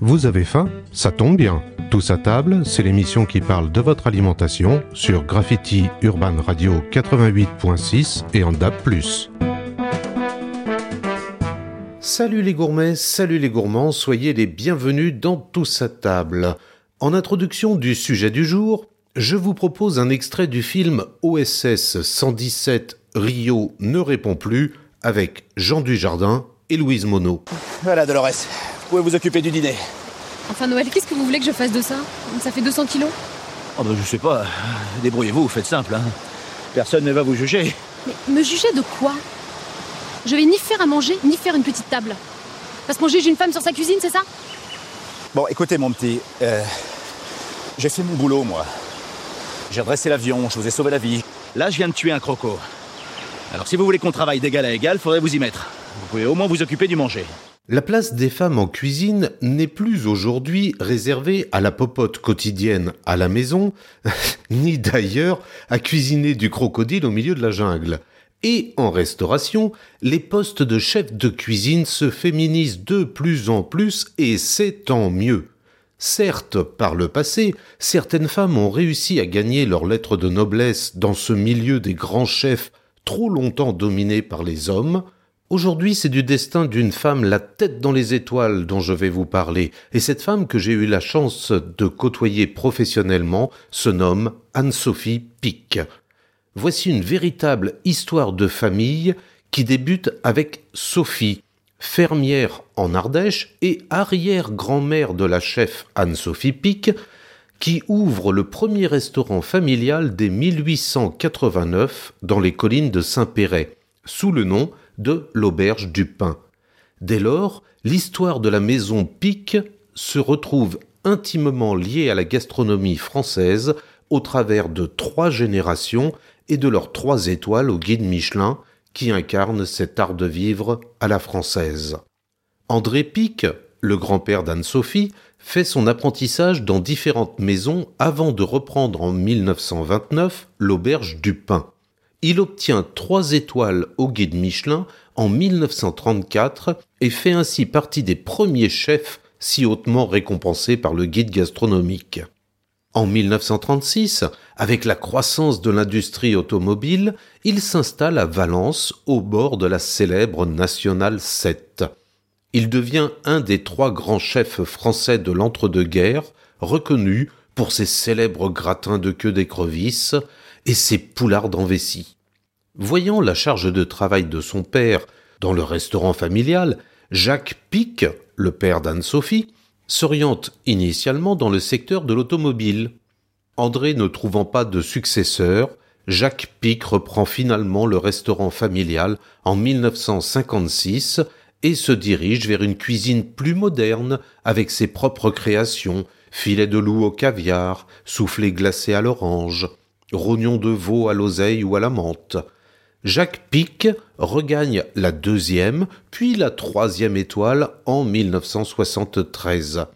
Vous avez faim? Ça tombe bien. Tous à table, c'est l'émission qui parle de votre alimentation sur Graffiti Urban Radio 88.6 et en DAB+. Salut les gourmets, salut les gourmands, soyez les bienvenus dans Tous à table. En introduction du sujet du jour, je vous propose un extrait du film OSS 117 Rio ne répond plus avec Jean Dujardin et Louise Monod. Voilà Dolores, vous pouvez vous occuper du dîner. Enfin Noël, qu'est-ce que vous voulez que je fasse de ça? Ça fait 200 kilos? Oh bah je sais pas, débrouillez-vous, faites simple. Hein. Personne ne va vous juger. Mais me juger de quoi? Je vais ni faire à manger, ni faire une petite table. Parce qu'on juge une femme sur sa cuisine, c'est ça? Bon, écoutez, mon petit, euh, j'ai fait mon boulot, moi. J'ai redressé l'avion, je vous ai sauvé la vie. Là, je viens de tuer un croco. Alors, si vous voulez qu'on travaille d'égal à égal, faudrait vous y mettre. Vous pouvez au moins vous occuper du manger. La place des femmes en cuisine n'est plus aujourd'hui réservée à la popote quotidienne à la maison, ni d'ailleurs à cuisiner du crocodile au milieu de la jungle. Et en restauration, les postes de chef de cuisine se féminisent de plus en plus et c'est tant mieux. Certes, par le passé, certaines femmes ont réussi à gagner leur lettre de noblesse dans ce milieu des grands chefs trop longtemps dominé par les hommes. Aujourd'hui, c'est du destin d'une femme la tête dans les étoiles dont je vais vous parler, et cette femme que j'ai eu la chance de côtoyer professionnellement se nomme Anne-Sophie Pic voici une véritable histoire de famille qui débute avec Sophie, fermière en Ardèche et arrière-grand-mère de la chef Anne-Sophie Pic, qui ouvre le premier restaurant familial dès 1889 dans les collines de Saint-Péret, sous le nom de l'Auberge du Pain. Dès lors, l'histoire de la maison Pic se retrouve intimement liée à la gastronomie française au travers de trois générations et de leurs trois étoiles au guide Michelin qui incarne cet art de vivre à la française. André Pic, le grand-père d'Anne-Sophie, fait son apprentissage dans différentes maisons avant de reprendre en 1929 l'auberge du pain. Il obtient trois étoiles au guide Michelin en 1934 et fait ainsi partie des premiers chefs si hautement récompensés par le guide gastronomique. En 1936, avec la croissance de l'industrie automobile, il s'installe à Valence, au bord de la célèbre Nationale 7. Il devient un des trois grands chefs français de l'entre-deux-guerres, reconnu pour ses célèbres gratins de queue d'écrevisse et ses poulards en vessie. Voyant la charge de travail de son père dans le restaurant familial, Jacques Pic, le père d'Anne-Sophie, s'oriente initialement dans le secteur de l'automobile. André ne trouvant pas de successeur, Jacques Pic reprend finalement le restaurant familial en 1956 et se dirige vers une cuisine plus moderne avec ses propres créations, filets de loup au caviar, soufflés glacés à l'orange, rognons de veau à l'oseille ou à la menthe. Jacques Pic regagne la deuxième, puis la troisième étoile en 1973.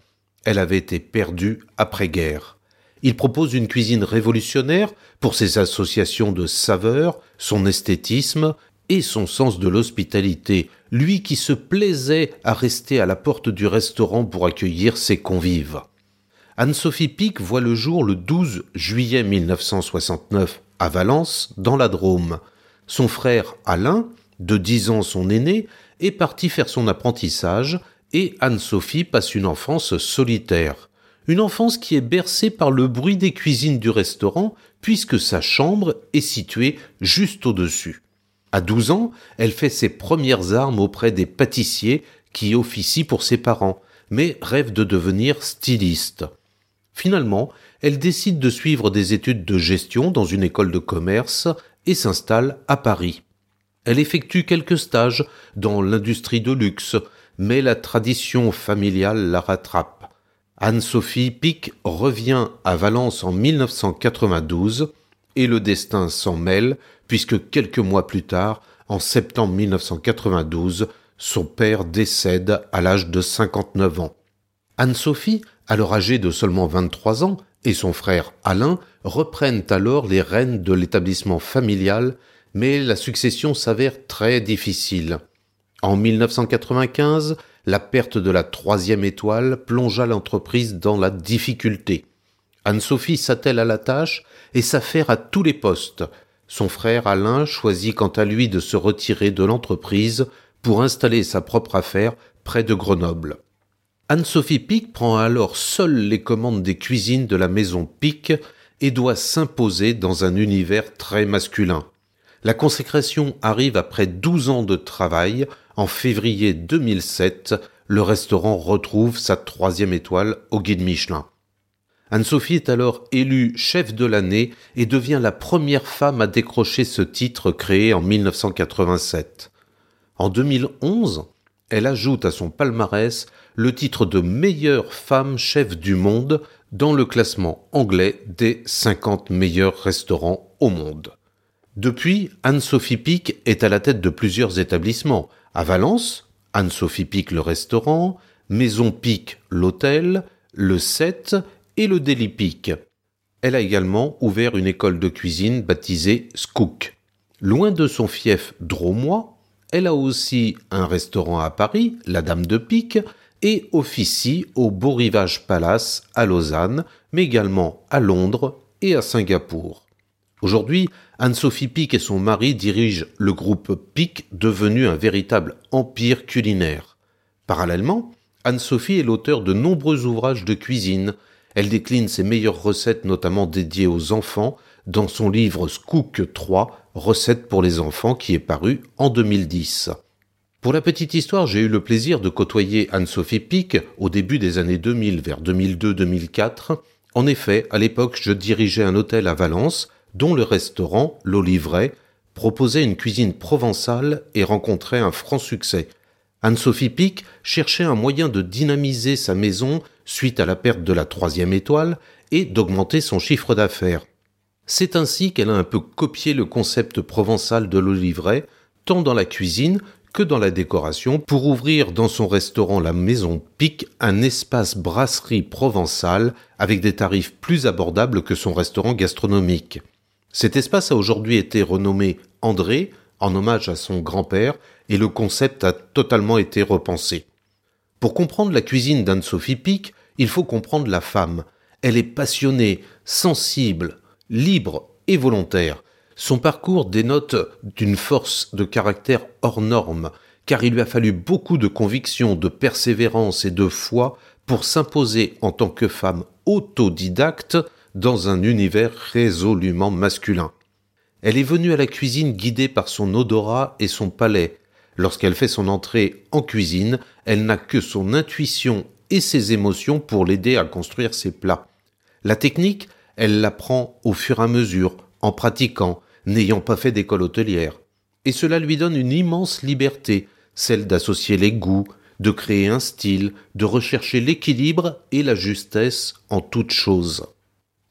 Elle avait été perdue après-guerre. Il propose une cuisine révolutionnaire pour ses associations de saveurs, son esthétisme et son sens de l'hospitalité, lui qui se plaisait à rester à la porte du restaurant pour accueillir ses convives. Anne-Sophie Pic voit le jour le 12 juillet 1969 à Valence, dans la Drôme. Son frère Alain, de dix ans son aîné, est parti faire son apprentissage et Anne-Sophie passe une enfance solitaire. Une enfance qui est bercée par le bruit des cuisines du restaurant puisque sa chambre est située juste au-dessus. À douze ans, elle fait ses premières armes auprès des pâtissiers qui officient pour ses parents, mais rêve de devenir styliste. Finalement, elle décide de suivre des études de gestion dans une école de commerce et s'installe à Paris. Elle effectue quelques stages dans l'industrie de luxe, mais la tradition familiale la rattrape. Anne-Sophie Pic revient à Valence en 1992 et le destin s'en mêle puisque quelques mois plus tard, en septembre 1992, son père décède à l'âge de 59 ans. Anne-Sophie, alors âgée de seulement 23 ans, et son frère Alain reprennent alors les rênes de l'établissement familial, mais la succession s'avère très difficile. En 1995, la perte de la troisième étoile plongea l'entreprise dans la difficulté. Anne-Sophie s'attelle à la tâche et s'affaire à tous les postes. Son frère Alain choisit quant à lui de se retirer de l'entreprise pour installer sa propre affaire près de Grenoble. Anne-Sophie Pic prend alors seule les commandes des cuisines de la maison Pic et doit s'imposer dans un univers très masculin. La consécration arrive après 12 ans de travail. En février 2007, le restaurant retrouve sa troisième étoile au guide Michelin. Anne-Sophie est alors élue chef de l'année et devient la première femme à décrocher ce titre créé en 1987. En 2011, elle ajoute à son palmarès le titre de meilleure femme chef du monde dans le classement anglais des 50 meilleurs restaurants au monde. Depuis, Anne-Sophie Pic est à la tête de plusieurs établissements. À Valence, Anne-Sophie Pic le restaurant, Maison Pic l'hôtel, le 7 et le Daily Pic. Elle a également ouvert une école de cuisine baptisée Skook. Loin de son fief dromois, elle a aussi un restaurant à Paris, la Dame de Pique, et officie au Beau Rivage Palace à Lausanne, mais également à Londres et à Singapour. Aujourd'hui, Anne-Sophie Pic et son mari dirigent le groupe Pic, devenu un véritable empire culinaire. Parallèlement, Anne-Sophie est l'auteur de nombreux ouvrages de cuisine. Elle décline ses meilleures recettes, notamment dédiées aux enfants, dans son livre Skook 3, Recettes pour les enfants, qui est paru en 2010. Pour la petite histoire, j'ai eu le plaisir de côtoyer Anne-Sophie Pic au début des années 2000, vers 2002-2004. En effet, à l'époque, je dirigeais un hôtel à Valence, dont le restaurant, l'Olivret, proposait une cuisine provençale et rencontrait un franc succès. Anne-Sophie Pic cherchait un moyen de dynamiser sa maison suite à la perte de la troisième étoile et d'augmenter son chiffre d'affaires. C'est ainsi qu'elle a un peu copié le concept provençal de l'Olivret, tant dans la cuisine que dans la décoration pour ouvrir dans son restaurant La Maison Pic un espace brasserie provençale avec des tarifs plus abordables que son restaurant gastronomique. Cet espace a aujourd'hui été renommé André en hommage à son grand-père et le concept a totalement été repensé. Pour comprendre la cuisine d'Anne-Sophie Pic, il faut comprendre la femme. Elle est passionnée, sensible, libre et volontaire. Son parcours dénote d'une force de caractère hors norme, car il lui a fallu beaucoup de conviction, de persévérance et de foi pour s'imposer en tant que femme autodidacte dans un univers résolument masculin. Elle est venue à la cuisine guidée par son odorat et son palais. Lorsqu'elle fait son entrée en cuisine, elle n'a que son intuition et ses émotions pour l'aider à construire ses plats. La technique, elle l'apprend au fur et à mesure, en pratiquant, n'ayant pas fait d'école hôtelière. Et cela lui donne une immense liberté, celle d'associer les goûts, de créer un style, de rechercher l'équilibre et la justesse en toutes choses.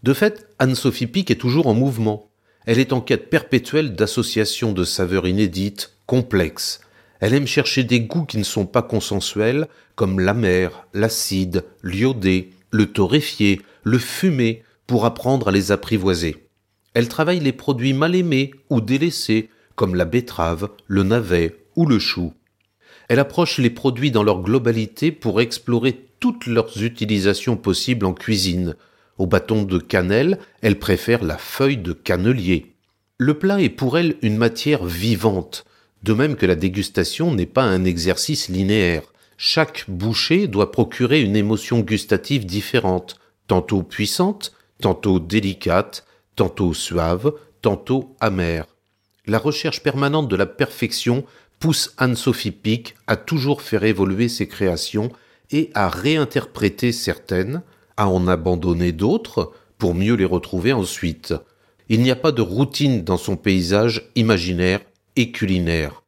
De fait, Anne-Sophie Pic est toujours en mouvement. Elle est en quête perpétuelle d'associations de saveurs inédites, complexes. Elle aime chercher des goûts qui ne sont pas consensuels, comme l'amer, l'acide, l'iodé, le torréfié, le fumé, pour apprendre à les apprivoiser. Elle travaille les produits mal aimés ou délaissés, comme la betterave, le navet ou le chou. Elle approche les produits dans leur globalité pour explorer toutes leurs utilisations possibles en cuisine. Au bâton de cannelle, elle préfère la feuille de cannelier. Le plat est pour elle une matière vivante, de même que la dégustation n'est pas un exercice linéaire. Chaque bouchée doit procurer une émotion gustative différente, tantôt puissante, tantôt délicate, tantôt suave, tantôt amère. La recherche permanente de la perfection pousse Anne-Sophie Pic à toujours faire évoluer ses créations et à réinterpréter certaines, à en abandonner d'autres pour mieux les retrouver ensuite. Il n'y a pas de routine dans son paysage imaginaire et culinaire.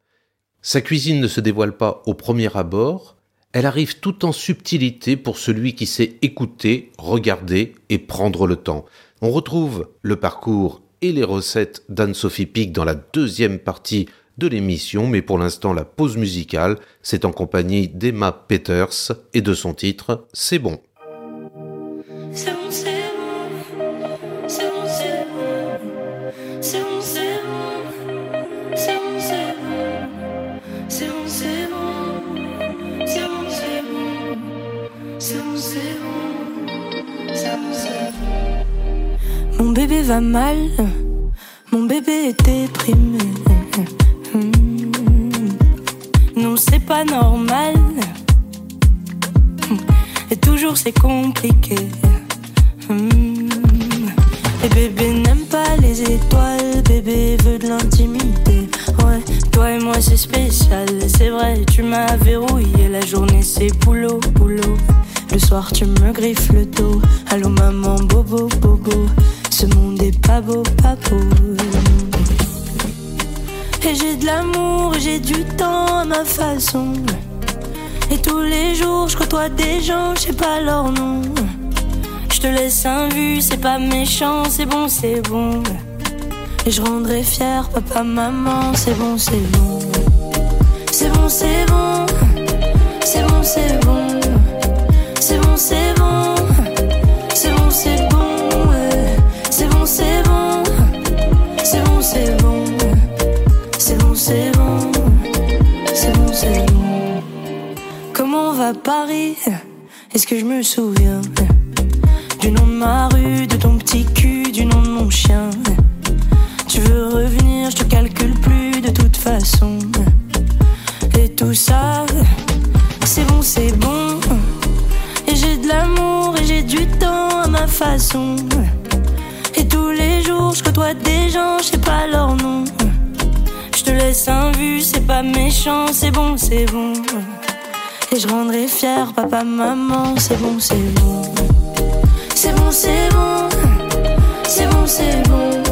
Sa cuisine ne se dévoile pas au premier abord, elle arrive tout en subtilité pour celui qui sait écouter, regarder et prendre le temps. On retrouve le parcours et les recettes d'Anne-Sophie Pic dans la deuxième partie de l'émission, mais pour l'instant la pause musicale, c'est en compagnie d'Emma Peters et de son titre C'est bon. Mon bébé va mal, mon bébé est déprimé. Hmm. Non, c'est pas normal. Et toujours c'est compliqué. Hmm. Et bébé n'aime pas les étoiles, bébé veut de l'intimité. Ouais, toi et moi c'est spécial, c'est vrai, tu m'as verrouillé. La journée c'est boulot, boulot. Le soir tu me griffes le dos. Allô maman, bobo, bobo. Ce monde est pas beau, pas beau. Et j'ai de l'amour, j'ai du temps à ma façon. Et tous les jours je côtoie des gens, je sais pas leur nom. Je te laisse un vu, c'est pas méchant, c'est bon, c'est bon. Et je rendrai fier papa, maman, c'est bon, c'est bon. C'est bon, c'est bon. C'est bon, c'est bon. C'est bon, c'est bon. C'est bon, c'est bon. C'est bon, c'est bon. C'est bon, c'est bon. C'est bon, c'est bon. C'est bon. Comment va Paris? Est-ce que je me souviens? Du nom de ma rue, de ton petit cul, du nom de mon chien. Tu veux revenir, je te calcule plus de toute façon. Et tout ça, c'est bon, c'est bon. De l'amour et j'ai du temps à ma façon. Et tous les jours, je côtoie des gens, je sais pas leur nom. Je te laisse un vu, c'est pas méchant, c'est bon, c'est bon. Et je rendrai fier papa, maman, c'est bon, c'est bon. C'est bon, c'est bon. C'est bon, c'est bon.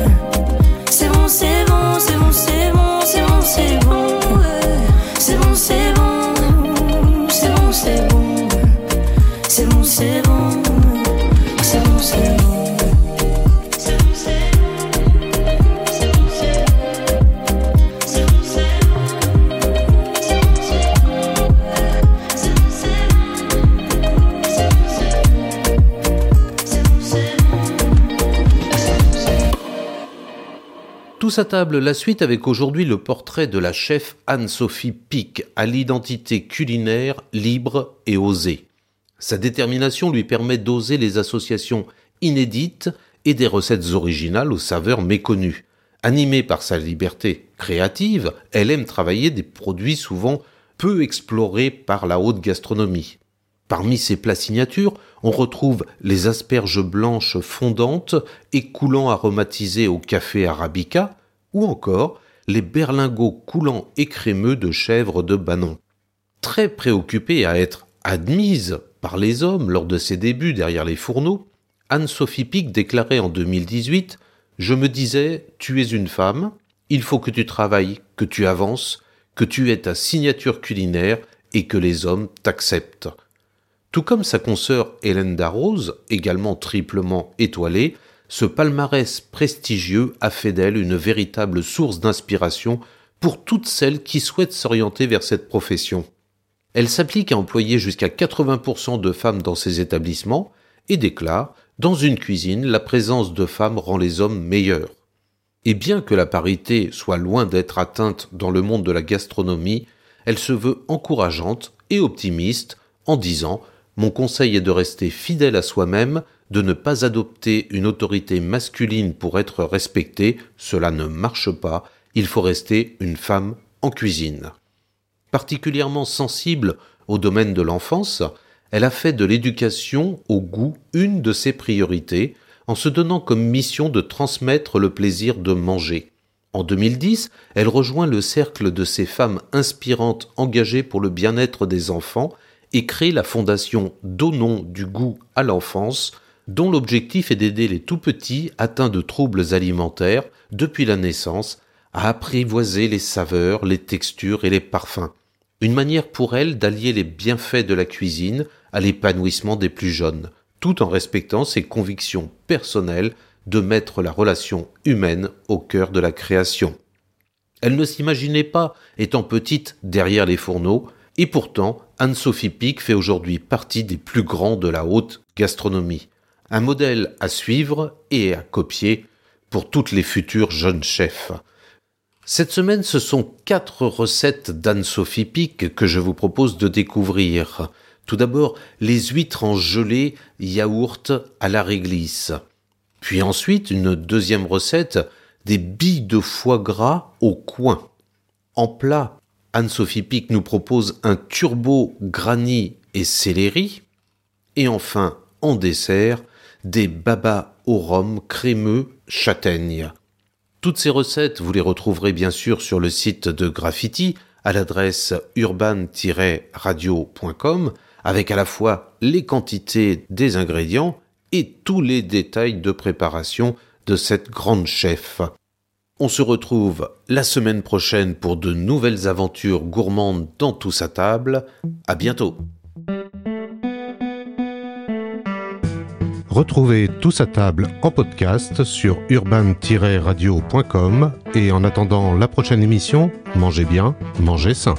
C'est bon, c'est bon, c'est bon, c'est bon, c'est bon, c'est bon. C'est bon, c'est bon. C'est à table, la suite avec aujourd'hui le portrait de la chef Anne-Sophie Pic, à l'identité culinaire libre et osée. Sa détermination lui permet d'oser les associations inédites et des recettes originales aux saveurs méconnues. Animée par sa liberté créative, elle aime travailler des produits souvent peu explorés par la haute gastronomie. Parmi ses plats signatures, on retrouve les asperges blanches fondantes et coulant aromatisées au café arabica, ou encore les berlingots coulants et crémeux de chèvre de Banon. Très préoccupée à être admise par les hommes lors de ses débuts derrière les fourneaux, Anne-Sophie Pic déclarait en 2018 Je me disais, tu es une femme, il faut que tu travailles, que tu avances, que tu aies ta signature culinaire et que les hommes t'acceptent. Tout comme sa consoeur Hélène Darroze, également triplement étoilée, ce palmarès prestigieux a fait d'elle une véritable source d'inspiration pour toutes celles qui souhaitent s'orienter vers cette profession. Elle s'applique à employer jusqu'à 80% de femmes dans ses établissements et déclare Dans une cuisine, la présence de femmes rend les hommes meilleurs. Et bien que la parité soit loin d'être atteinte dans le monde de la gastronomie, elle se veut encourageante et optimiste en disant mon conseil est de rester fidèle à soi-même, de ne pas adopter une autorité masculine pour être respecté, cela ne marche pas, il faut rester une femme en cuisine. Particulièrement sensible au domaine de l'enfance, elle a fait de l'éducation au goût une de ses priorités, en se donnant comme mission de transmettre le plaisir de manger. En 2010, elle rejoint le cercle de ces femmes inspirantes engagées pour le bien-être des enfants et crée la fondation Donnons du goût à l'enfance, dont l'objectif est d'aider les tout petits atteints de troubles alimentaires depuis la naissance à apprivoiser les saveurs, les textures et les parfums. Une manière pour elles d'allier les bienfaits de la cuisine à l'épanouissement des plus jeunes, tout en respectant ses convictions personnelles de mettre la relation humaine au cœur de la création. Elle ne s'imaginait pas, étant petite derrière les fourneaux, et pourtant, Anne-Sophie Pic fait aujourd'hui partie des plus grands de la haute gastronomie. Un modèle à suivre et à copier pour toutes les futures jeunes chefs. Cette semaine, ce sont quatre recettes d'Anne-Sophie Pic que je vous propose de découvrir. Tout d'abord, les huîtres en gelée yaourt à la réglisse. Puis ensuite, une deuxième recette, des billes de foie gras au coin. En plat, Anne-Sophie Pic nous propose un turbo granny et céleri. Et enfin, en dessert, des babas au rhum crémeux châtaigne. Toutes ces recettes, vous les retrouverez bien sûr sur le site de Graffiti à l'adresse urban-radio.com avec à la fois les quantités des ingrédients et tous les détails de préparation de cette grande chef. On se retrouve la semaine prochaine pour de nouvelles aventures gourmandes dans tout sa table. À bientôt. Retrouvez tous à table en podcast sur urban-radio.com et en attendant la prochaine émission, mangez bien, mangez sain.